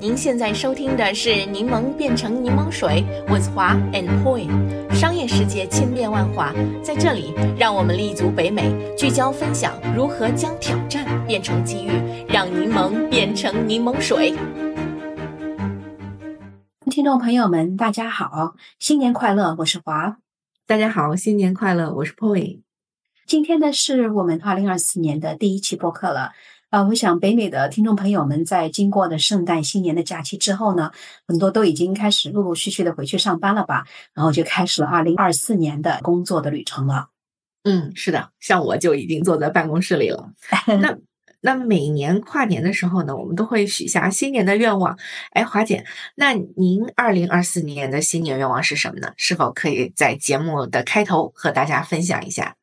您现在收听的是《柠檬变成柠檬水》，with 华 and Poi。商业世界千变万化，在这里，让我们立足北美，聚焦分享如何将挑战变成机遇，让柠檬变成柠檬水。听众朋友们，大家好，新年快乐！我是华。大家好，新年快乐！我是 Poi。今天呢，是我们二零二四年的第一期播客了。啊，我想北美的听众朋友们在经过的圣诞新年的假期之后呢，很多都已经开始陆陆续续的回去上班了吧，然后就开始了二零二四年的工作的旅程了。嗯，是的，像我就已经坐在办公室里了。那那每年跨年的时候呢，我们都会许下新年的愿望。哎，华姐，那您二零二四年的新年愿望是什么呢？是否可以在节目的开头和大家分享一下？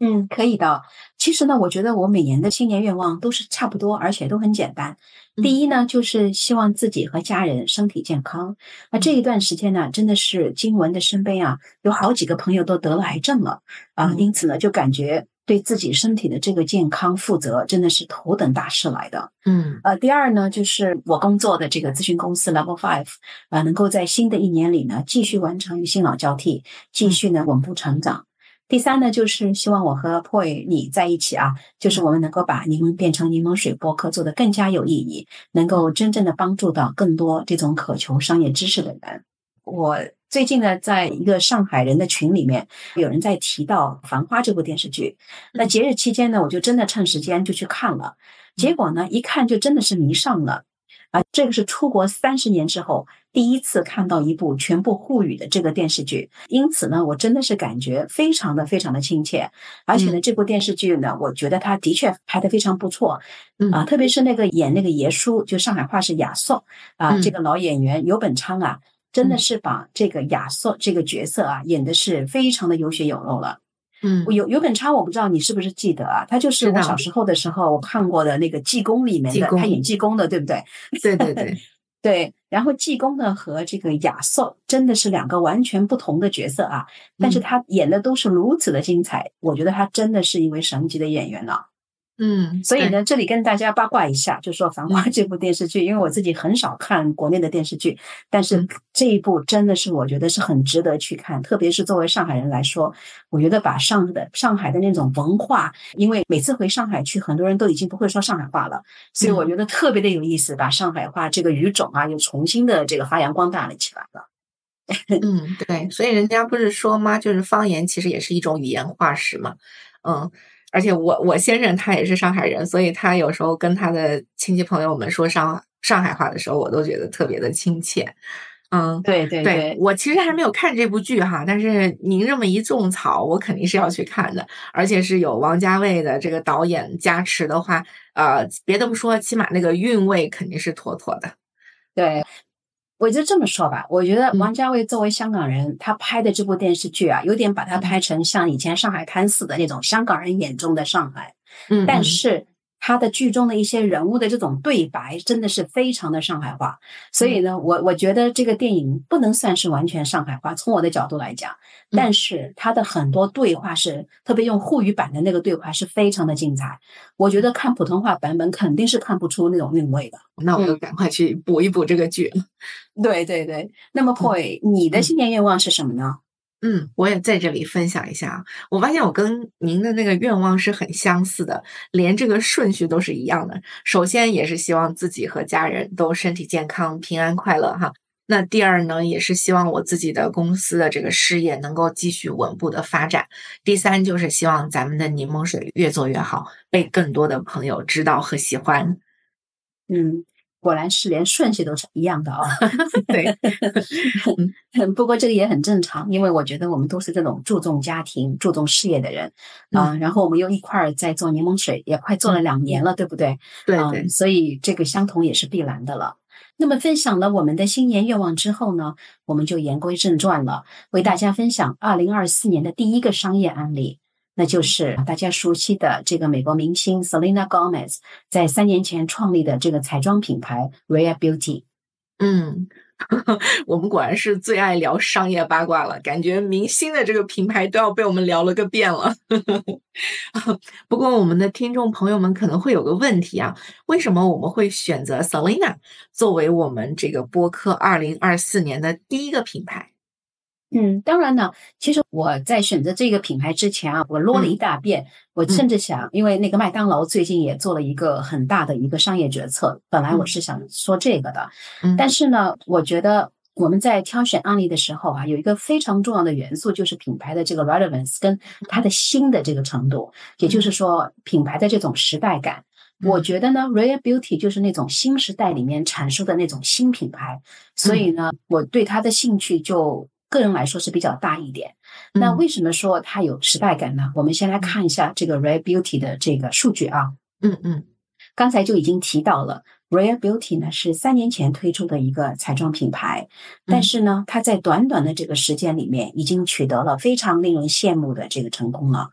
嗯，可以的。其实呢，我觉得我每年的新年愿望都是差不多，而且都很简单。第一呢，就是希望自己和家人身体健康。那这一段时间呢，真的是经文的身边啊，有好几个朋友都得了癌症了啊，因此呢，就感觉对自己身体的这个健康负责，真的是头等大事来的。嗯，呃，第二呢，就是我工作的这个咨询公司 Level Five 啊，能够在新的一年里呢，继续完成与新老交替，继续呢稳步成长。第三呢，就是希望我和 p o y 你在一起啊，就是我们能够把柠檬变成柠檬水播客做得更加有意义，能够真正的帮助到更多这种渴求商业知识的人。我最近呢，在一个上海人的群里面，有人在提到《繁花》这部电视剧。那节日期间呢，我就真的趁时间就去看了，结果呢，一看就真的是迷上了。啊，这个是出国三十年之后第一次看到一部全部沪语的这个电视剧，因此呢，我真的是感觉非常的非常的亲切，而且呢，这部电视剧呢，我觉得它的确拍的非常不错，啊，特别是那个演那个爷叔，就上海话是亚瑟啊，这个老演员尤本昌啊，真的是把这个亚瑟这个角色啊演的是非常的有血有肉了。嗯，有有本昌，我不知道你是不是记得啊？他就是我小时候的时候我看过的那个济公里面的，他演济公的，对不对？对对对对。然后济公呢和这个亚瑟真的是两个完全不同的角色啊，但是他演的都是如此的精彩，我觉得他真的是一位神级的演员了。嗯，所以呢，这里跟大家八卦一下，就说《繁花》这部电视剧，因为我自己很少看国内的电视剧，但是这一部真的是我觉得是很值得去看，特别是作为上海人来说，我觉得把上的上海的那种文化，因为每次回上海去，很多人都已经不会说上海话了，所以我觉得特别的有意思，把上海话这个语种啊，又重新的这个发扬光大了起来了。嗯，对，所以人家不是说吗？就是方言其实也是一种语言化石嘛，嗯。而且我我先生他也是上海人，所以他有时候跟他的亲戚朋友们说上上海话的时候，我都觉得特别的亲切。嗯，对对对，我其实还没有看这部剧哈，但是您这么一种草，我肯定是要去看的。而且是有王家卫的这个导演加持的话，呃，别的不说，起码那个韵味肯定是妥妥的。对。我就这么说吧，我觉得王家卫作为香港人，他拍的这部电视剧啊，有点把它拍成像以前《上海滩似》的那种香港人眼中的上海，嗯，但是。他的剧中的一些人物的这种对白真的是非常的上海话，所以呢，我我觉得这个电影不能算是完全上海话，从我的角度来讲，但是他的很多对话是特别用沪语版的那个对话是非常的精彩，我觉得看普通话版本肯定是看不出那种韵味的。那我就赶快去补一补这个剧。对对对，那么 Poi，你的新年愿望是什么呢？嗯，我也在这里分享一下啊。我发现我跟您的那个愿望是很相似的，连这个顺序都是一样的。首先也是希望自己和家人都身体健康、平安快乐哈。那第二呢，也是希望我自己的公司的这个事业能够继续稳步的发展。第三就是希望咱们的柠檬水越做越好，被更多的朋友知道和喜欢。嗯。果然是连顺序都是一样的啊！对，不过这个也很正常，因为我觉得我们都是这种注重家庭、注重事业的人啊。然后我们又一块儿在做柠檬水，也快做了两年了，对不对？对对。所以这个相同也是必然的了。那么分享了我们的新年愿望之后呢，我们就言归正传了，为大家分享二零二四年的第一个商业案例。那就是大家熟悉的这个美国明星 Selena Gomez 在三年前创立的这个彩妆品牌 Rare Beauty。嗯 我们果然是最爱聊商业八卦了，感觉明星的这个品牌都要被我们聊了个遍了。不过，我们的听众朋友们可能会有个问题啊，为什么我们会选择 Selina 作为我们这个播客二零二四年的第一个品牌？嗯，当然呢，其实我在选择这个品牌之前啊，我啰了一大遍，我甚至想，因为那个麦当劳最近也做了一个很大的一个商业决策，本来我是想说这个的，但是呢，我觉得我们在挑选案例的时候啊，有一个非常重要的元素，就是品牌的这个 relevance 跟它的新的这个程度，也就是。说品牌的这种时代感。我觉得呢，Rare Beauty 就是那种新时代里面阐述的那种新品牌，所以呢，我对它的兴趣就。个人来说是比较大一点。那为什么说它有时代感呢？我们先来看一下这个 Rare Beauty 的这个数据啊。嗯嗯，刚才就已经提到了，Rare Beauty 呢是三年前推出的一个彩妆品牌，但是呢，它在短短的这个时间里面已经取得了非常令人羡慕的这个成功了。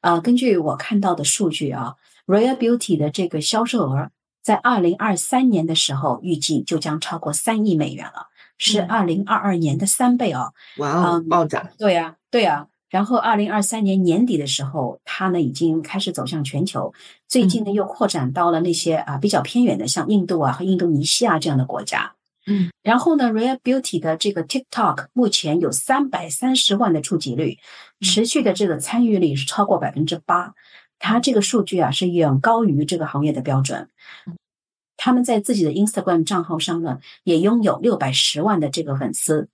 呃，根据我看到的数据啊，Rare Beauty 的这个销售额在二零二三年的时候预计就将超过三亿美元了。是二零二二年的三倍哦，哇哦，暴涨！对呀，对呀。然后二零二三年年底的时候，它呢已经开始走向全球，最近呢又扩展到了那些啊比较偏远的，像印度啊和印度尼西亚这样的国家。嗯，然后呢，Rare Beauty 的这个 TikTok 目前有三百三十万的触及率，持续的这个参与率是超过百分之八，它这个数据啊是远高于这个行业的标准。他们在自己的 Instagram 账号上呢，也拥有六百十万的这个粉丝。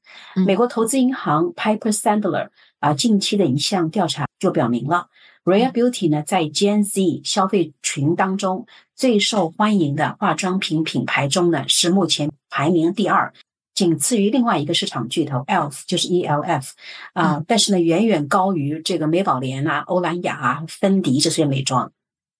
美国投资银行 Piper Sandler 啊，近期的一项调查就表明了，Rare Beauty 呢在 Gen Z 消费群当中最受欢迎的化妆品品牌中呢，是目前排名第二，仅次于另外一个市场巨头 Elf，就是 E L F 啊，但是呢，远远高于这个美宝莲啊、欧莱雅啊、芬迪这些美妆。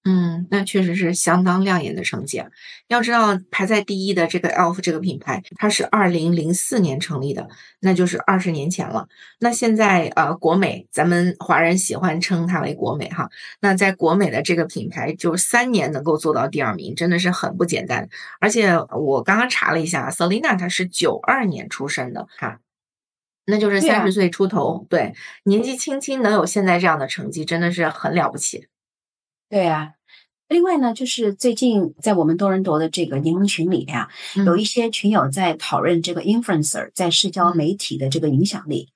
嗯，那确实是相当亮眼的成绩啊！要知道，排在第一的这个 Elf 这个品牌，它是二零零四年成立的，那就是二十年前了。那现在呃，国美，咱们华人喜欢称它为国美哈。那在国美的这个品牌，就三年能够做到第二名，真的是很不简单。而且我刚刚查了一下，Selina 她是九二年出生的哈，那就是三十岁出头，对，年纪轻轻能有现在这样的成绩，真的是很了不起。对啊，另外呢，就是最近在我们多伦多的这个柠檬群里呀，有一些群友在讨论这个 influencer 在社交媒体的这个影响力。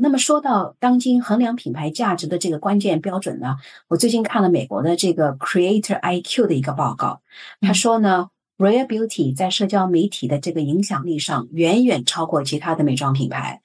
那么说到当今衡量品牌价值的这个关键标准呢，我最近看了美国的这个 Creator IQ 的一个报告，他说呢，Rare Beauty 在社交媒体的这个影响力上远远超过其他的美妆品牌。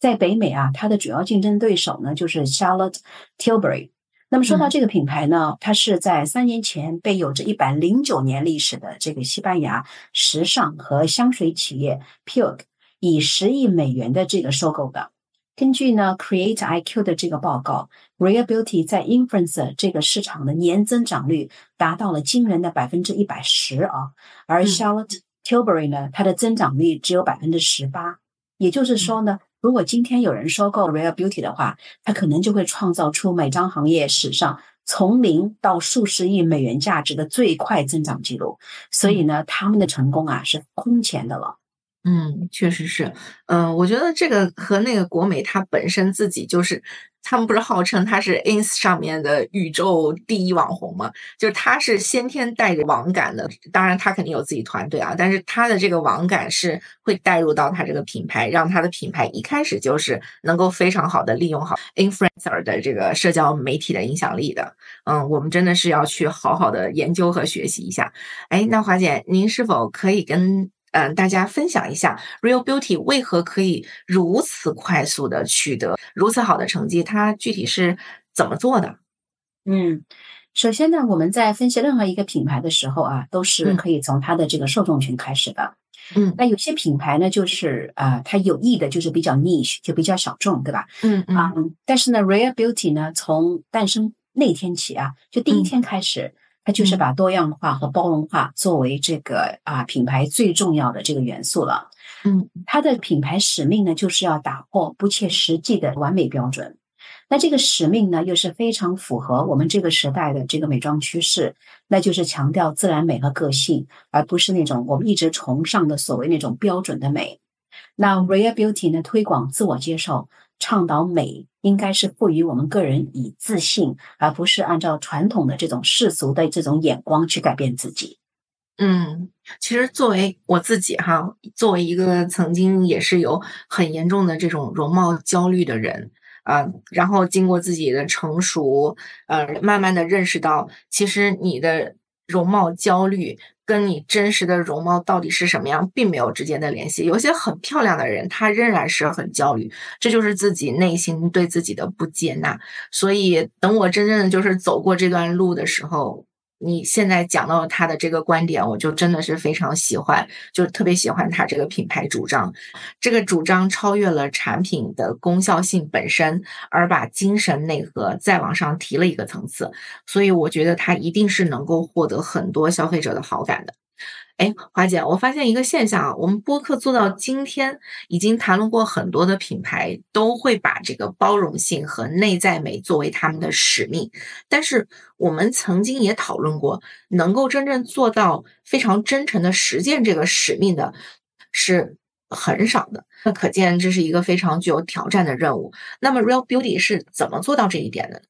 在北美啊，它的主要竞争对手呢就是 Charlotte Tilbury。那么说到这个品牌呢，它是在三年前被有着一百零九年历史的这个西班牙时尚和香水企业 Pure 以十亿美元的这个收购的。根据呢 Create IQ 的这个报告，Rare Beauty 在 Influencer 这个市场的年增长率达到了惊人的百分之一百十啊，而 Charlotte Tilbury 呢，它的增长率只有百分之十八。也就是说呢。如果今天有人收购 Real Beauty 的话，它可能就会创造出美妆行业史上从零到数十亿美元价值的最快增长记录。所以呢，他们的成功啊是空前的了。嗯，确实是。嗯，我觉得这个和那个国美它本身自己就是。他们不是号称他是 ins 上面的宇宙第一网红吗？就是他是先天带着网感的，当然他肯定有自己团队啊，但是他的这个网感是会带入到他这个品牌，让他的品牌一开始就是能够非常好的利用好 influencer 的这个社交媒体的影响力的。嗯，我们真的是要去好好的研究和学习一下。哎，那华姐，您是否可以跟？嗯，大家分享一下，Real Beauty 为何可以如此快速的取得如此好的成绩？它具体是怎么做的？嗯，首先呢，我们在分析任何一个品牌的时候啊，都是可以从它的这个受众群开始的。嗯，那有些品牌呢，就是啊，它有意的就是比较 niche，就比较小众，对吧？嗯嗯。但是呢，Real Beauty 呢，从诞生那天起啊，就第一天开始。它就是把多样化和包容化作为这个啊品牌最重要的这个元素了。嗯，它的品牌使命呢，就是要打破不切实际的完美标准。那这个使命呢，又是非常符合我们这个时代的这个美妆趋势，那就是强调自然美和个性，而不是那种我们一直崇尚的所谓那种标准的美。那 Rare Beauty 呢，推广自我接受，倡导美，应该是赋予我们个人以自信，而不是按照传统的这种世俗的这种眼光去改变自己。嗯，其实作为我自己哈，作为一个曾经也是有很严重的这种容貌焦虑的人啊，然后经过自己的成熟，呃，慢慢的认识到，其实你的容貌焦虑跟你真实的容貌到底是什么样，并没有直接的联系。有些很漂亮的人，他仍然是很焦虑，这就是自己内心对自己的不接纳。所以，等我真正的就是走过这段路的时候。你现在讲到他的这个观点，我就真的是非常喜欢，就特别喜欢他这个品牌主张。这个主张超越了产品的功效性本身，而把精神内核再往上提了一个层次。所以我觉得他一定是能够获得很多消费者的好感的。哎，华姐，我发现一个现象啊，我们播客做到今天，已经谈论过很多的品牌都会把这个包容性和内在美作为他们的使命，但是我们曾经也讨论过，能够真正做到非常真诚的实践这个使命的，是很少的。那可见这是一个非常具有挑战的任务。那么，Real Beauty 是怎么做到这一点的？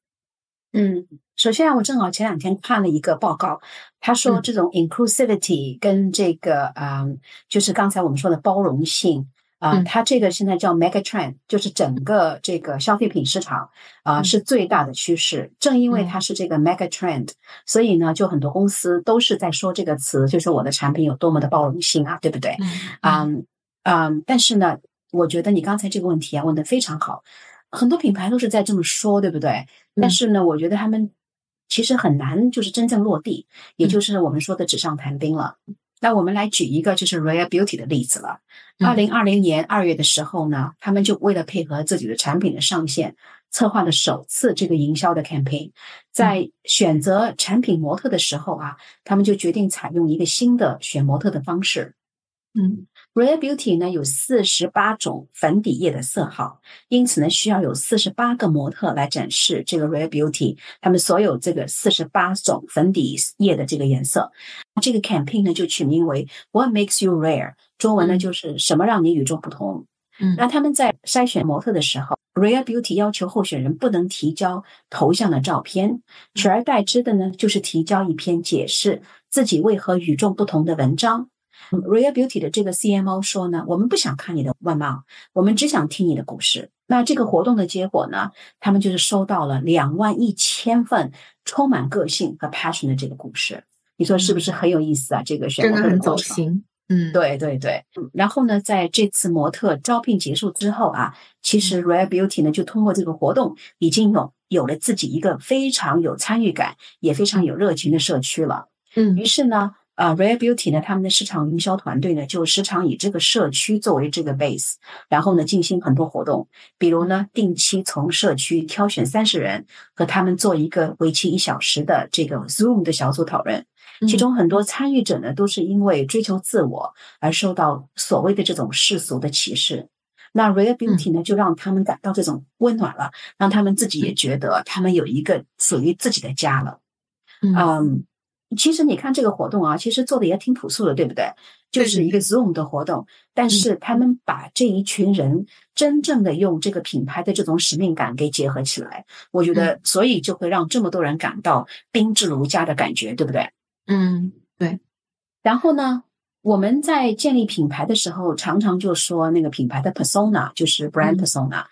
嗯。首先，我正好前两天看了一个报告，他说这种 inclusivity 跟这个嗯，就是刚才我们说的包容性啊，它这个现在叫 mega trend，就是整个这个消费品市场啊是最大的趋势。正因为它是这个 mega trend，所以呢，就很多公司都是在说这个词，就是我的产品有多么的包容性啊，对不对？嗯嗯，但是呢，我觉得你刚才这个问题啊问的非常好，很多品牌都是在这么说，对不对？但是呢，我觉得他们。其实很难，就是真正落地，也就是我们说的纸上谈兵了。那我们来举一个就是 Rare Beauty 的例子了。二零二零年二月的时候呢，他们就为了配合自己的产品的上线，策划了首次这个营销的 campaign。在选择产品模特的时候啊，他们就决定采用一个新的选模特的方式。嗯。Rare Beauty 呢有四十八种粉底液的色号，因此呢需要有四十八个模特来展示这个 Rare Beauty 他们所有这个四十八种粉底液的这个颜色。这个 campaign 呢就取名为 What Makes You Rare，中文呢就是什么让你与众不同。嗯，那他们在筛选模特的时候，Rare Beauty 要求候选人不能提交头像的照片，取而代之的呢就是提交一篇解释自己为何与众不同的文章。Real Beauty 的这个 CMO 说呢，我们不想看你的外貌，我们只想听你的故事。那这个活动的结果呢，他们就是收到了两万一千份充满个性和 passion 的这个故事。你说是不是很有意思啊？这个真的很走心。嗯，对对对。然后呢，在这次模特招聘结束之后啊，其实 Real Beauty 呢就通过这个活动，已经有有了自己一个非常有参与感，也非常有热情的社区了。嗯，于是呢。啊，Rare Beauty 呢，他们的市场营销团队呢，就时常以这个社区作为这个 base，然后呢，进行很多活动，比如呢，定期从社区挑选三十人，和他们做一个为期一小时的这个 Zoom 的小组讨论。其中很多参与者呢，都是因为追求自我而受到所谓的这种世俗的歧视。那 Rare Beauty 呢，就让他们感到这种温暖了，让他们自己也觉得他们有一个属于自己的家了。嗯。其实你看这个活动啊，其实做的也挺朴素的，对不对？就是一个 Zoom 的活动，但是他们把这一群人真正的用这个品牌的这种使命感给结合起来，我觉得，所以就会让这么多人感到宾至如家的感觉，对不对？嗯，对。然后呢，我们在建立品牌的时候，常常就说那个品牌的 persona 就是 brand persona，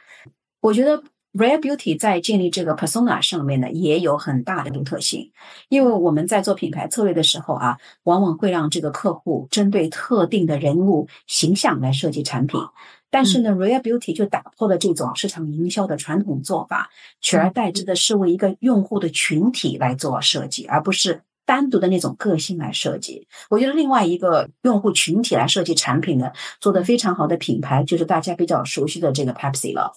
我觉得。Rare Beauty 在建立这个 persona 上面呢，也有很大的独特性。因为我们在做品牌策略的时候啊，往往会让这个客户针对特定的人物形象来设计产品。但是呢，Rare Beauty 就打破了这种市场营销的传统做法，取而代之的是为一个用户的群体来做设计，而不是单独的那种个性来设计。我觉得另外一个用户群体来设计产品呢，做的非常好的品牌，就是大家比较熟悉的这个 Pepsi 了。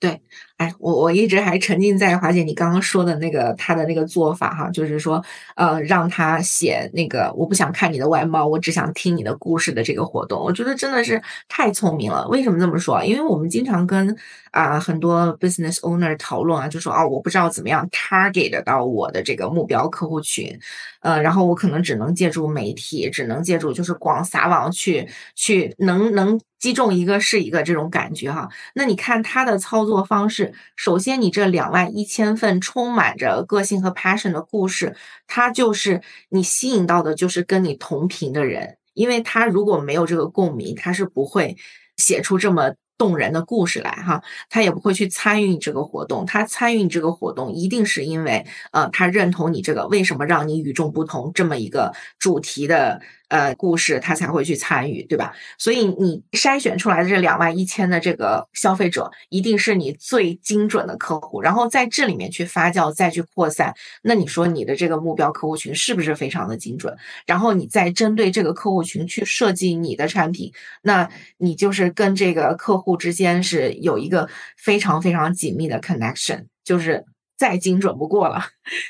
对，哎，我我一直还沉浸在华姐你刚刚说的那个他的那个做法哈，就是说，呃，让他写那个我不想看你的外貌，我只想听你的故事的这个活动，我觉得真的是太聪明了。为什么这么说？因为我们经常跟啊很多 business owner 讨论啊，就说啊，我不知道怎么样 target 到我的这个目标客户群，呃，然后我可能只能借助媒体，只能借助就是广撒网去去能能。击中一个是一个这种感觉哈。那你看他的操作方式，首先你这两万一千份充满着个性和 passion 的故事，它就是你吸引到的就是跟你同频的人，因为他如果没有这个共鸣，他是不会写出这么。动人的故事来哈，他也不会去参与你这个活动。他参与你这个活动，一定是因为呃，他认同你这个为什么让你与众不同这么一个主题的。呃，故事他才会去参与，对吧？所以你筛选出来的这两万一千的这个消费者，一定是你最精准的客户，然后在这里面去发酵，再去扩散。那你说你的这个目标客户群是不是非常的精准？然后你再针对这个客户群去设计你的产品，那你就是跟这个客户之间是有一个非常非常紧密的 connection，就是。再精准不过了，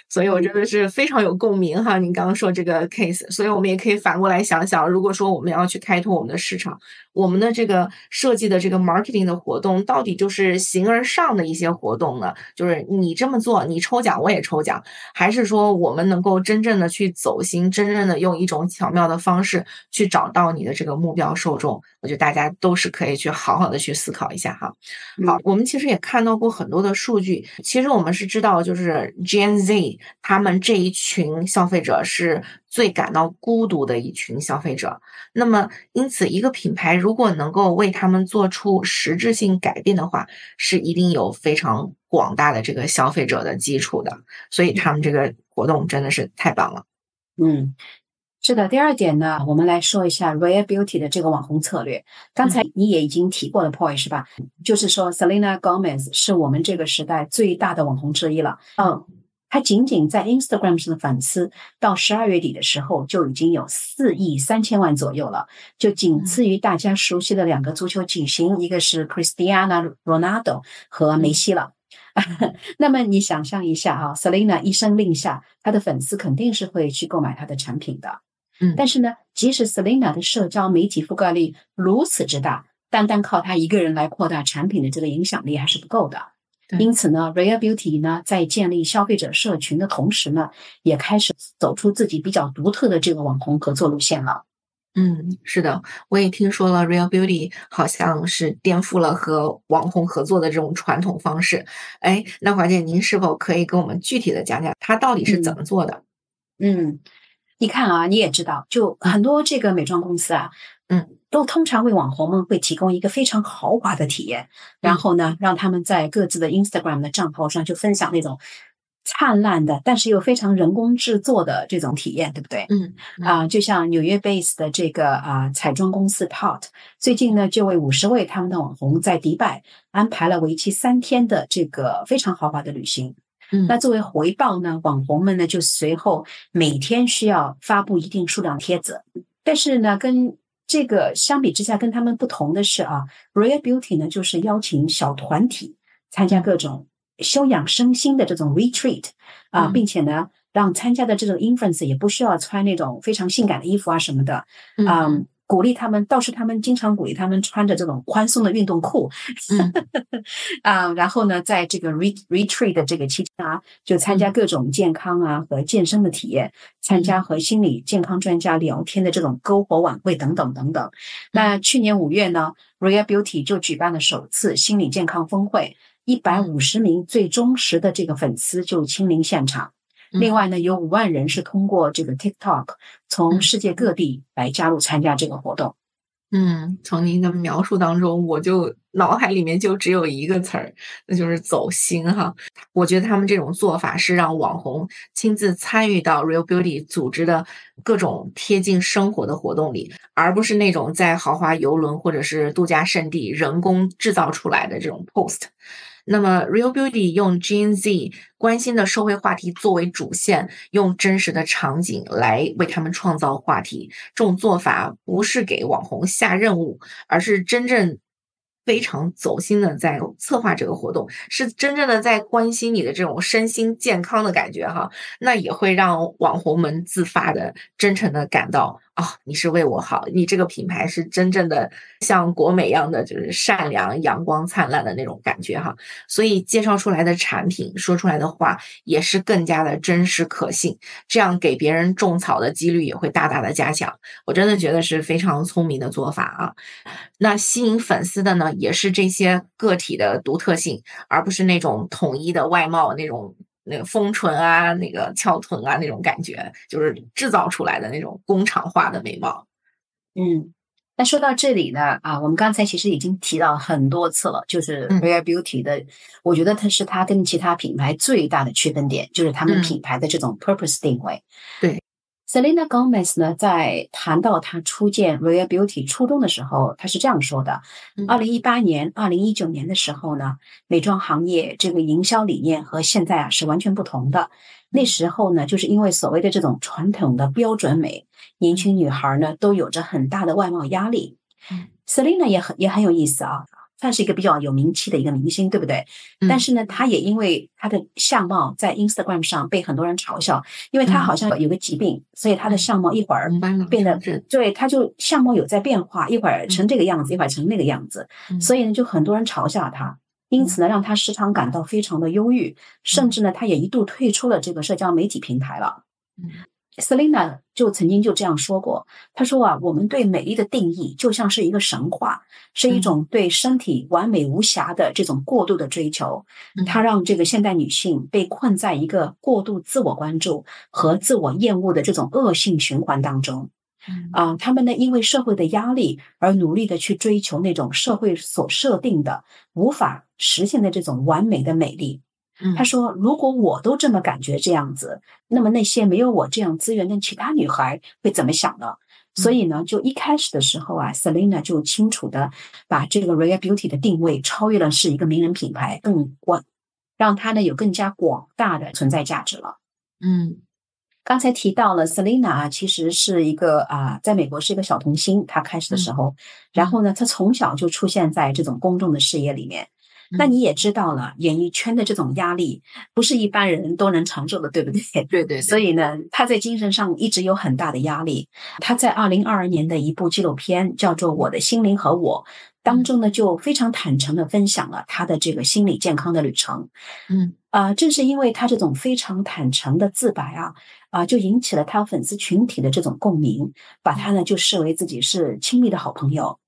所以我真的是非常有共鸣哈。您刚刚说这个 case，所以我们也可以反过来想想，如果说我们要去开拓我们的市场，我们的这个设计的这个 marketing 的活动，到底就是形而上的一些活动呢？就是你这么做，你抽奖我也抽奖，还是说我们能够真正的去走心，真正的用一种巧妙的方式去找到你的这个目标受众？我觉得大家都是可以去好好的去思考一下哈。好，我们其实也看到过很多的数据，其实我们是知道，就是 Gen Z 他们这一群消费者是最感到孤独的一群消费者。那么，因此一个品牌如果能够为他们做出实质性改变的话，是一定有非常广大的这个消费者的基础的。所以他们这个活动真的是太棒了。嗯。是的，第二点呢，我们来说一下 Rare Beauty 的这个网红策略。刚才你也已经提过了，point 是吧？就是说，Selena Gomez 是我们这个时代最大的网红之一了。嗯，她仅仅在 Instagram 上的粉丝，到十二月底的时候就已经有四亿三千万左右了，就仅次于大家熟悉的两个足球巨星，一个是 Cristiano Ronaldo 和梅西了。那么你想象一下啊，Selena 一声令下，她的粉丝肯定是会去购买她的产品的。嗯，但是呢，即使 Selina 的社交媒体覆盖率如此之大，单单靠她一个人来扩大产品的这个影响力还是不够的。因此呢，Rare Beauty 呢在建立消费者社群的同时呢，也开始走出自己比较独特的这个网红合作路线了。嗯，是的，我也听说了，Real Beauty 好像是颠覆了和网红合作的这种传统方式。哎，那华姐，您是否可以跟我们具体的讲讲，它到底是怎么做的？嗯。你看啊，你也知道，就很多这个美妆公司啊，嗯，都通常为网红们会提供一个非常豪华的体验，然后呢，让他们在各自的 Instagram 的账号上就分享那种灿烂的，但是又非常人工制作的这种体验，对不对？嗯啊，就像纽约 base 的这个啊彩妆公司 Tarte，最近呢就为五十位他们的网红在迪拜安排了为期三天的这个非常豪华的旅行。那作为回报呢，网红们呢就随后每天需要发布一定数量帖子。但是呢，跟这个相比之下，跟他们不同的是啊，Rare Beauty 呢就是邀请小团体参加各种修养身心的这种 retreat 啊，并且呢让参加的这种 influence 也不需要穿那种非常性感的衣服啊什么的，嗯。鼓励他们，倒是他们经常鼓励他们穿着这种宽松的运动裤，啊，然后呢，在这个 re retreat 的这个期间啊，就参加各种健康啊和健身的体验，参加和心理健康专家聊天的这种篝火晚会等等等等。那去年五月呢，Rare Beauty 就举办了首次心理健康峰会，一百五十名最忠实的这个粉丝就亲临现场。另外呢，有五万人是通过这个 TikTok 从世界各地来加入参加这个活动。嗯，从您的描述当中，我就脑海里面就只有一个词儿，那就是走心哈。我觉得他们这种做法是让网红亲自参与到 Real Beauty 组织的各种贴近生活的活动里，而不是那种在豪华游轮或者是度假胜地人工制造出来的这种 post。那么，Real Beauty 用 Gen Z 关心的社会话题作为主线，用真实的场景来为他们创造话题。这种做法不是给网红下任务，而是真正非常走心的在策划这个活动，是真正的在关心你的这种身心健康的感觉哈。那也会让网红们自发的、真诚的感到哦，你是为我好，你这个品牌是真正的像国美一样的，就是善良、阳光灿烂的那种感觉哈。所以介绍出来的产品，说出来的话也是更加的真实可信，这样给别人种草的几率也会大大的加强。我真的觉得是非常聪明的做法啊。那吸引粉丝的呢，也是这些个体的独特性，而不是那种统一的外貌那种。那个丰唇啊，那个翘臀啊，那种感觉就是制造出来的那种工厂化的美貌。嗯，那说到这里呢，啊，我们刚才其实已经提到很多次了，就是 Rare Beauty 的，我觉得它是它跟其他品牌最大的区分点，就是他们品牌的这种 purpose 定位。对。Selena Gomez 呢，在谈到她初见 Rare Beauty 初衷的时候，她是这样说的：，二零一八年、二零一九年的时候呢，美妆行业这个营销理念和现在啊是完全不同的。那时候呢，就是因为所谓的这种传统的标准美，年轻女孩呢都有着很大的外貌压力。Selena 也很也很有意思啊。算是一个比较有名气的一个明星，对不对？但是呢，他也因为他的相貌在 Instagram 上被很多人嘲笑，因为他好像有个疾病，所以他的相貌一会儿变得对，他就相貌有在变化，一会儿成这个样子，一会儿成那个样子，所以呢，就很多人嘲笑他，因此呢，让他时常感到非常的忧郁，甚至呢，他也一度退出了这个社交媒体平台了。Selina 就曾经就这样说过，她说啊，我们对美丽的定义就像是一个神话，是一种对身体完美无瑕的这种过度的追求，它让这个现代女性被困在一个过度自我关注和自我厌恶的这种恶性循环当中。啊，他们呢，因为社会的压力而努力的去追求那种社会所设定的无法实现的这种完美的美丽。他说：“如果我都这么感觉这样子，那么那些没有我这样资源的其他女孩会怎么想呢？所以呢，就一开始的时候啊，Selina 就清楚的把这个 Rare Beauty 的定位超越了是一个名人品牌，更广，让它呢有更加广大的存在价值了。嗯，刚才提到了 Selina 啊，其实是一个啊，在美国是一个小童星，她开始的时候，然后呢，她从小就出现在这种公众的视野里面。”那你也知道了，演艺圈的这种压力不是一般人都能承受的，对不对？对对。所以呢，他在精神上一直有很大的压力。他在二零二二年的一部纪录片叫做《我的心灵和我》当中呢，就非常坦诚的分享了他的这个心理健康的旅程。嗯啊，正是因为他这种非常坦诚的自白啊啊，就引起了他粉丝群体的这种共鸣，把他呢就视为自己是亲密的好朋友。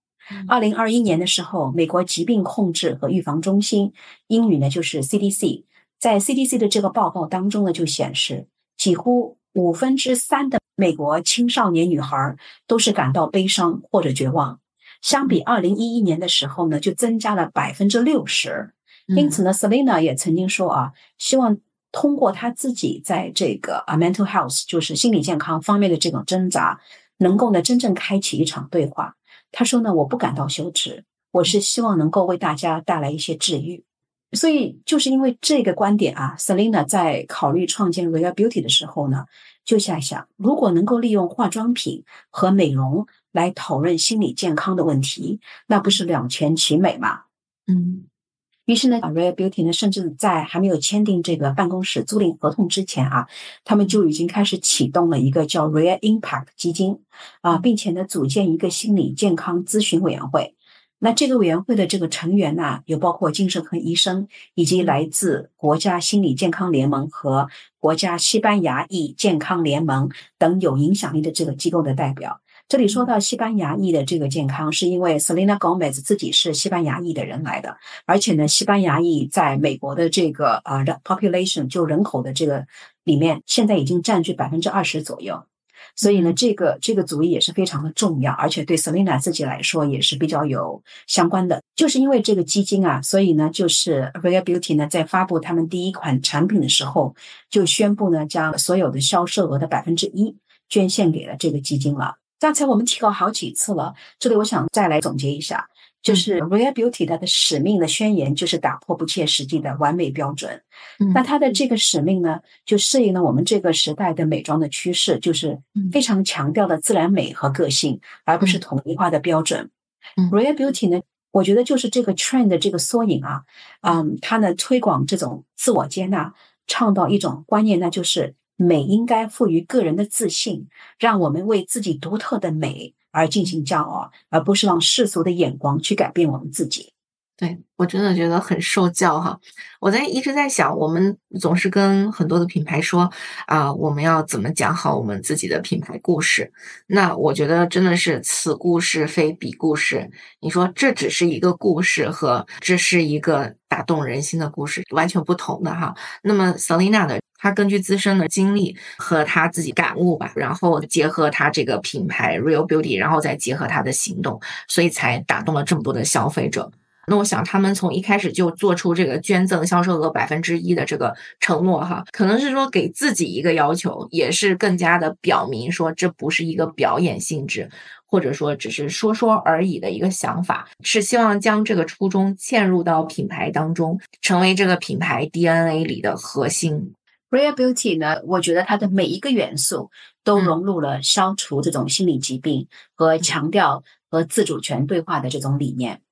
二零二一年的时候，美国疾病控制和预防中心（英语呢就是 CDC） 在 CDC 的这个报告当中呢，就显示，几乎五分之三的美国青少年女孩都是感到悲伤或者绝望。相比二零一一年的时候呢，就增加了百分之六十。因此呢，Selina 也曾经说啊，希望通过她自己在这个啊 mental health，就是心理健康方面的这种挣扎，能够呢真正开启一场对话。他说呢，我不感到羞耻，我是希望能够为大家带来一些治愈。所以就是因为这个观点啊，Selina 在考虑创建 Real Beauty 的时候呢，就在想，如果能够利用化妆品和美容来讨论心理健康的问题，那不是两全其美吗？嗯。于是呢，Real Beauty 呢，甚至在还没有签订这个办公室租赁合同之前啊，他们就已经开始启动了一个叫 Real Impact 基金啊，并且呢，组建一个心理健康咨询委员会。那这个委员会的这个成员呢，有包括精神科医生，以及来自国家心理健康联盟和国家西班牙裔健康联盟等有影响力的这个机构的代表。这里说到西班牙裔的这个健康，是因为 Selena Gomez 自己是西班牙裔的人来的，而且呢，西班牙裔在美国的这个呃 population 就人口的这个里面，现在已经占据百分之二十左右，所以呢，这个这个主意也是非常的重要，而且对 Selina 自己来说也是比较有相关的。就是因为这个基金啊，所以呢，就是 Real Beauty 呢在发布他们第一款产品的时候，就宣布呢将所有的销售额的百分之一捐献给了这个基金了。刚才我们提过好几次了，这里我想再来总结一下，就是 Real Beauty 它的使命的宣言就是打破不切实际的完美标准。嗯。那它的这个使命呢，就适应了我们这个时代的美妆的趋势，就是非常强调的自然美和个性，而不是统一化的标准。Real Beauty 呢，我觉得就是这个 trend 的这个缩影啊，嗯，它呢推广这种自我接纳，倡导一种观念，那就是美应该赋予个人的自信，让我们为自己独特的美而进行骄傲，而不是让世俗的眼光去改变我们自己。对我真的觉得很受教哈！我在一直在想，我们总是跟很多的品牌说啊，我们要怎么讲好我们自己的品牌故事？那我觉得真的是此故事非彼故事。你说这只是一个故事和这是一个打动人心的故事，完全不同的哈。那么 Selina 的，他根据自身的经历和他自己感悟吧，然后结合他这个品牌 Real Beauty，然后再结合他的行动，所以才打动了这么多的消费者。那我想，他们从一开始就做出这个捐赠销售额百分之一的这个承诺，哈，可能是说给自己一个要求，也是更加的表明说这不是一个表演性质，或者说只是说说而已的一个想法，是希望将这个初衷嵌入到品牌当中，成为这个品牌 DNA 里的核心。Real Beauty 呢，我觉得它的每一个元素都融入了消除这种心理疾病和强调和自主权对话的这种理念。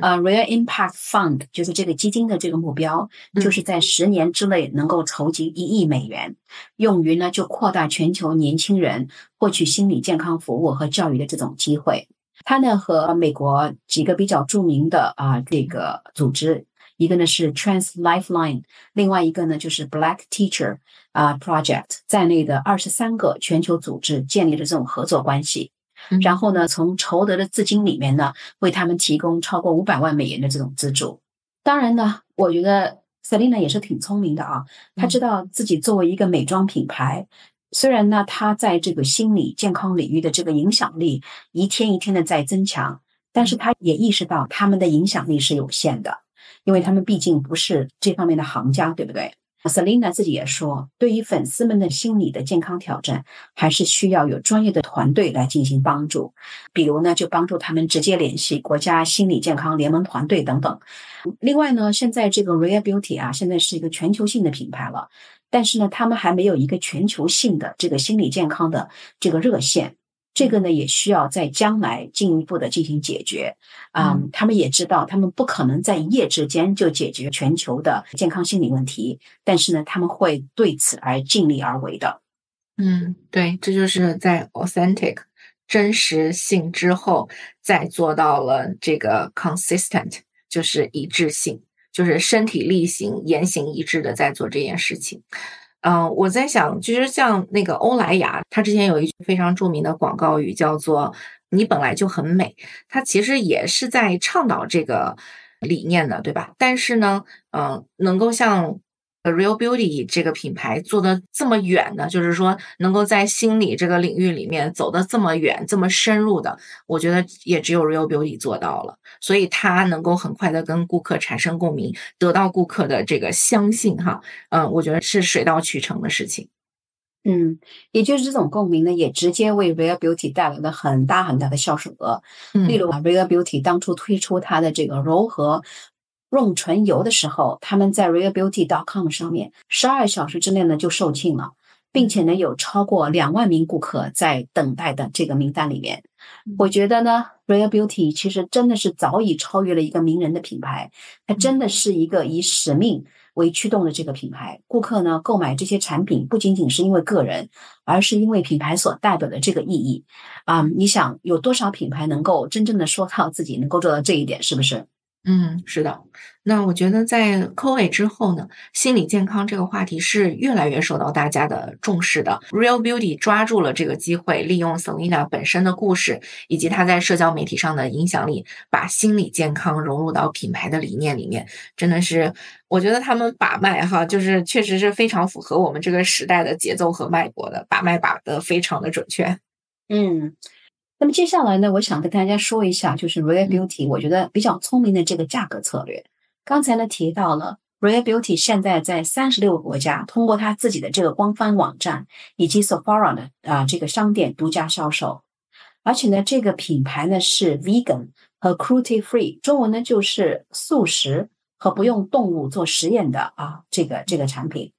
呃，Real Impact Fund 就是这个基金的这个目标，就是在十年之内能够筹集一亿美元，用于呢就扩大全球年轻人获取心理健康服务和教育的这种机会。它呢和美国几个比较著名的啊这个组织，一个呢是 Trans Lifeline，另外一个呢就是 Black Teacher 啊 Project 在内的二十三个全球组织建立了这种合作关系。然后呢，从筹得的资金里面呢，为他们提供超过五百万美元的这种资助。当然呢，我觉得 Selina 也是挺聪明的啊，她知道自己作为一个美妆品牌，虽然呢，她在这个心理健康领域的这个影响力一天一天的在增强，但是她也意识到他们的影响力是有限的，因为他们毕竟不是这方面的行家，对不对？Selina 自己也说，对于粉丝们的心理的健康挑战，还是需要有专业的团队来进行帮助。比如呢，就帮助他们直接联系国家心理健康联盟团队等等。另外呢，现在这个 Real Beauty 啊，现在是一个全球性的品牌了，但是呢，他们还没有一个全球性的这个心理健康的这个热线。这个呢，也需要在将来进一步的进行解决。啊，他们也知道，他们不可能在一夜之间就解决全球的健康心理问题，但是呢，他们会对此而尽力而为的。嗯，对，这就是在 authentic 真实性之后，再做到了这个 consistent，就是一致性，就是身体力行、言行一致的在做这件事情。嗯，我在想，其实像那个欧莱雅，它之前有一句非常著名的广告语，叫做“你本来就很美”，它其实也是在倡导这个理念的，对吧？但是呢，嗯，能够像。Real Beauty 这个品牌做的这么远呢，就是说能够在心理这个领域里面走的这么远、这么深入的，我觉得也只有 Real Beauty 做到了，所以它能够很快的跟顾客产生共鸣，得到顾客的这个相信哈，嗯，我觉得是水到渠成的事情。嗯，也就是这种共鸣呢，也直接为 Real Beauty 带来了很大很大的销售额。例如啊，Real Beauty 当初推出它的这个柔和。润唇油的时候，他们在 realbeauty.com 上面十二小时之内呢就售罄了，并且呢有超过两万名顾客在等待的这个名单里面。我觉得呢，Real Beauty 其实真的是早已超越了一个名人的品牌，它真的是一个以使命为驱动的这个品牌。顾客呢购买这些产品不仅仅是因为个人，而是因为品牌所代表的这个意义。啊，你想有多少品牌能够真正的说到自己能够做到这一点，是不是？嗯，是的。那我觉得在 COVID 之后呢，心理健康这个话题是越来越受到大家的重视的。Real Beauty 抓住了这个机会，利用 Selina 本身的故事以及她在社交媒体上的影响力，把心理健康融入到品牌的理念里面。真的是，我觉得他们把脉哈，就是确实是非常符合我们这个时代的节奏和脉搏的，把脉把的非常的准确。嗯。那么接下来呢，我想跟大家说一下，就是 Real Beauty，我觉得比较聪明的这个价格策略。刚才呢提到了 Real Beauty 现在在三十六个国家，通过它自己的这个官方网站以及 Sephora 的啊这个商店独家销售，而且呢这个品牌呢是 Vegan 和 Cruelty Free，中文呢就是素食和不用动物做实验的啊这个这个产品，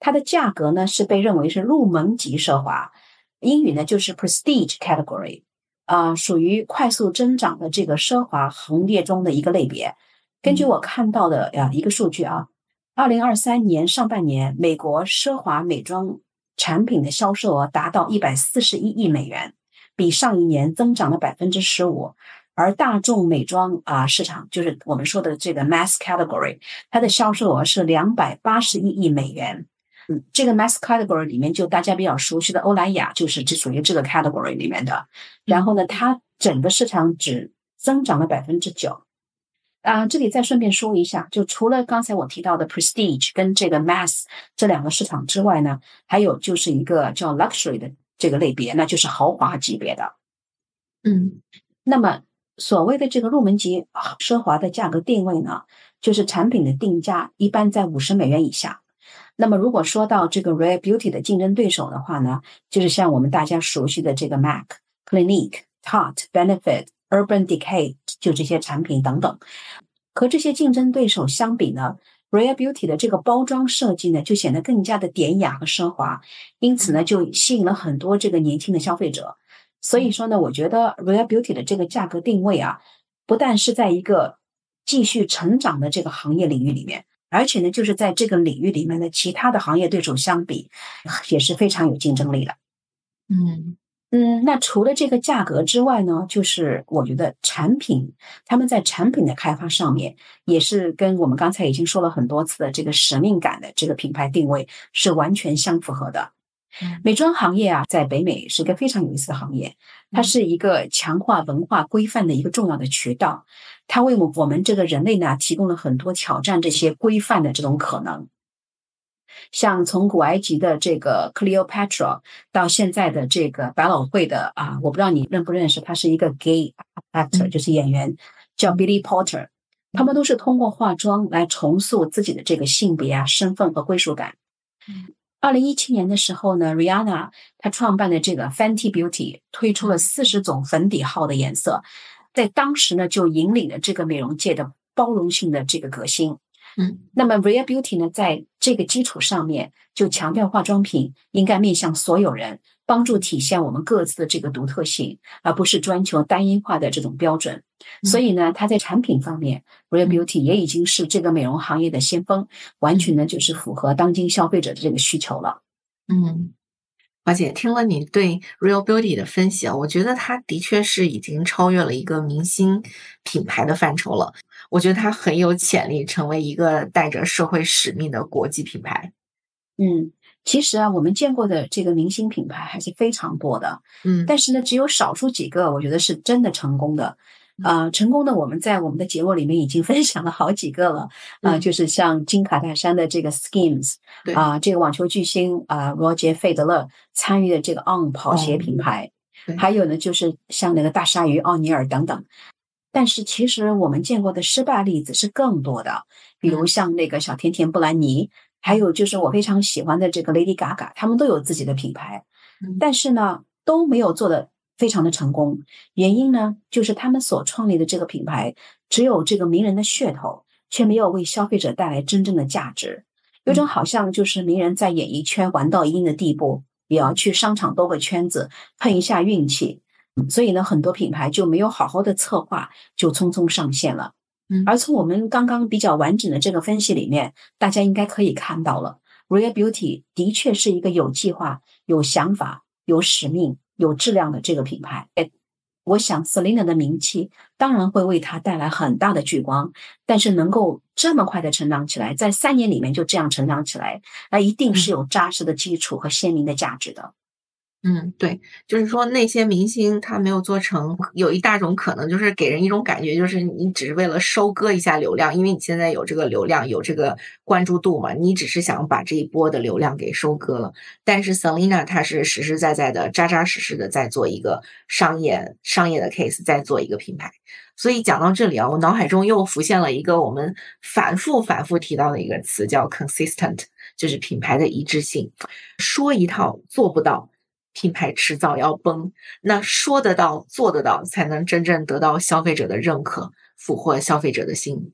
它的价格呢是被认为是入门级奢华，英语呢就是 Prestige Category。啊，属于快速增长的这个奢华行列中的一个类别。根据我看到的呀一个数据啊，二零二三年上半年美国奢华美妆产品的销售额达到一百四十一亿美元，比上一年增长了百分之十五。而大众美妆啊市场，就是我们说的这个 mass category，它的销售额是两百八十一亿美元。嗯，这个 mass category 里面，就大家比较熟悉的欧莱雅，就是只属于这个 category 里面的。然后呢，它整个市场只增长了百分之九。啊，这里再顺便说一下，就除了刚才我提到的 prestige 跟这个 mass 这两个市场之外呢，还有就是一个叫 luxury 的这个类别，那就是豪华级别的。嗯，那么。所谓的这个入门级奢华的价格定位呢，就是产品的定价一般在五十美元以下。那么如果说到这个 Rare Beauty 的竞争对手的话呢，就是像我们大家熟悉的这个 MAC、Clinique、Tot、Benefit、Urban Decay 就这些产品等等。和这些竞争对手相比呢，Rare Beauty 的这个包装设计呢就显得更加的典雅和奢华，因此呢就吸引了很多这个年轻的消费者。所以说呢，我觉得 Real Beauty 的这个价格定位啊，不但是在一个继续成长的这个行业领域里面，而且呢，就是在这个领域里面的其他的行业对手相比，也是非常有竞争力的。嗯嗯，那除了这个价格之外呢，就是我觉得产品他们在产品的开发上面，也是跟我们刚才已经说了很多次的这个使命感的这个品牌定位是完全相符合的。美妆行业啊，在北美是一个非常有意思的行业，它是一个强化文化规范的一个重要的渠道，它为我我们这个人类呢提供了很多挑战这些规范的这种可能。像从古埃及的这个 Cleopatra 到现在的这个百老汇的啊，我不知道你认不认识，他是一个 gay actor，就是演员叫 Billy Porter，他们都是通过化妆来重塑自己的这个性别啊、身份和归属感。二零一七年的时候呢，Rihanna 她创办的这个 Fenty Beauty 推出了四十种粉底号的颜色，在当时呢就引领了这个美容界的包容性的这个革新。嗯，那么 Real Beauty 呢，在这个基础上面就强调化妆品应该面向所有人。帮助体现我们各自的这个独特性，而不是专求单一化的这种标准。所以呢，它在产品方面，Real Beauty 也已经是这个美容行业的先锋，完全呢就是符合当今消费者的这个需求了。嗯，华姐，听了你对 Real Beauty 的分析啊，我觉得它的确是已经超越了一个明星品牌的范畴了。我觉得它很有潜力成为一个带着社会使命的国际品牌。嗯。其实啊，我们见过的这个明星品牌还是非常多的，嗯，但是呢，只有少数几个，我觉得是真的成功的，啊，成功的我们在我们的节目里面已经分享了好几个了，啊，就是像金卡戴珊的这个 Skims，啊，这个网球巨星啊罗杰费德勒参与的这个 On 跑鞋品牌，还有呢，就是像那个大鲨鱼奥尼尔等等，但是其实我们见过的失败例子是更多的，比如像那个小甜甜布兰妮。还有就是我非常喜欢的这个 Lady Gaga，他们都有自己的品牌，但是呢都没有做的非常的成功。原因呢就是他们所创立的这个品牌只有这个名人的噱头，却没有为消费者带来真正的价值。有种好像就是名人在演艺圈玩到一定的地步，也要去商场兜个圈子碰一下运气，所以呢很多品牌就没有好好的策划，就匆匆上线了。而从我们刚刚比较完整的这个分析里面，大家应该可以看到了，Real Beauty 的确是一个有计划、有想法、有使命、有质量的这个品牌。哎，我想 Selina 的名气当然会为它带来很大的聚光，但是能够这么快的成长起来，在三年里面就这样成长起来，那一定是有扎实的基础和鲜明的价值的。嗯，对，就是说那些明星他没有做成，有一大种可能就是给人一种感觉，就是你只是为了收割一下流量，因为你现在有这个流量，有这个关注度嘛，你只是想把这一波的流量给收割了。但是 Selina 她是实实在在的、扎扎实实的在做一个商业商业的 case，在做一个品牌。所以讲到这里啊，我脑海中又浮现了一个我们反复反复提到的一个词，叫 consistent，就是品牌的一致性，说一套做不到。品牌迟早要崩，那说得到做得到，才能真正得到消费者的认可，俘获消费者的心。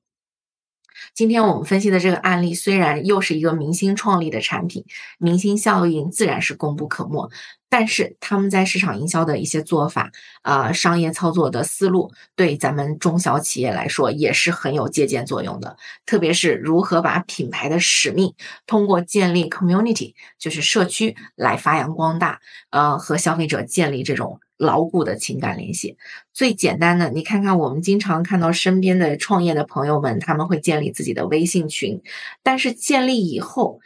今天我们分析的这个案例，虽然又是一个明星创立的产品，明星效应自然是功不可没。但是他们在市场营销的一些做法，啊，商业操作的思路，对咱们中小企业来说也是很有借鉴作用的。特别是如何把品牌的使命通过建立 community，就是社区来发扬光大，呃，和消费者建立这种牢固的情感联系。最简单的，你看看我们经常看到身边的创业的朋友们，他们会建立自己的微信群，但是建立以后。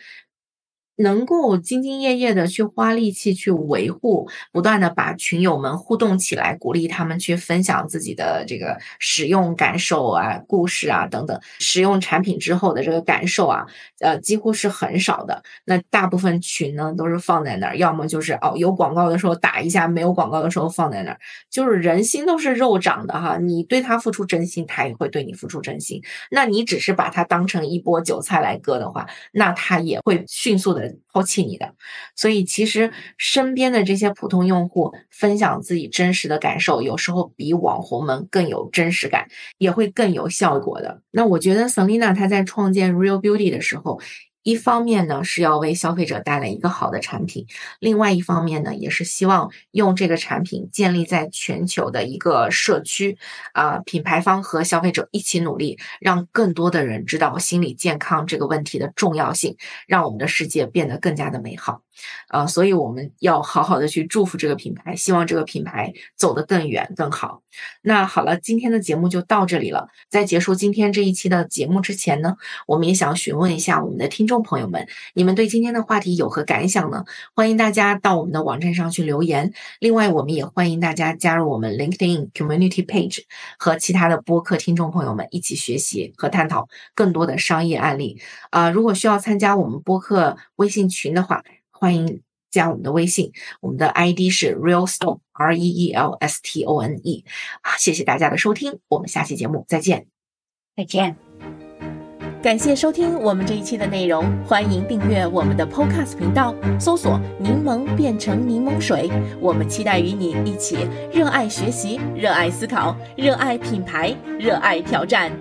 能够兢兢业业的去花力气去维护，不断的把群友们互动起来，鼓励他们去分享自己的这个使用感受啊、故事啊等等，使用产品之后的这个感受啊，呃，几乎是很少的。那大部分群呢，都是放在那儿，要么就是哦有广告的时候打一下，没有广告的时候放在那儿。就是人心都是肉长的哈，你对他付出真心，他也会对你付出真心。那你只是把它当成一波韭菜来割的话，那他也会迅速的。抛弃你的，所以其实身边的这些普通用户分享自己真实的感受，有时候比网红们更有真实感，也会更有效果的。那我觉得 Selina 她在创建 Real Beauty 的时候。一方面呢是要为消费者带来一个好的产品，另外一方面呢也是希望用这个产品建立在全球的一个社区，啊，品牌方和消费者一起努力，让更多的人知道心理健康这个问题的重要性，让我们的世界变得更加的美好。啊，所以我们要好好的去祝福这个品牌，希望这个品牌走得更远更好。那好了，今天的节目就到这里了。在结束今天这一期的节目之前呢，我们也想询问一下我们的听众朋友们，你们对今天的话题有何感想呢？欢迎大家到我们的网站上去留言。另外，我们也欢迎大家加入我们 LinkedIn Community Page，和其他的播客听众朋友们一起学习和探讨更多的商业案例。啊，如果需要参加我们播客微信群的话，欢迎加我们的微信，我们的 ID 是 Real Stone R E E L S T O N E。谢谢大家的收听，我们下期节目再见。再见。感谢收听我们这一期的内容，欢迎订阅我们的 Podcast 频道，搜索“柠檬变成柠檬水”。我们期待与你一起热爱学习、热爱思考、热爱品牌、热爱挑战。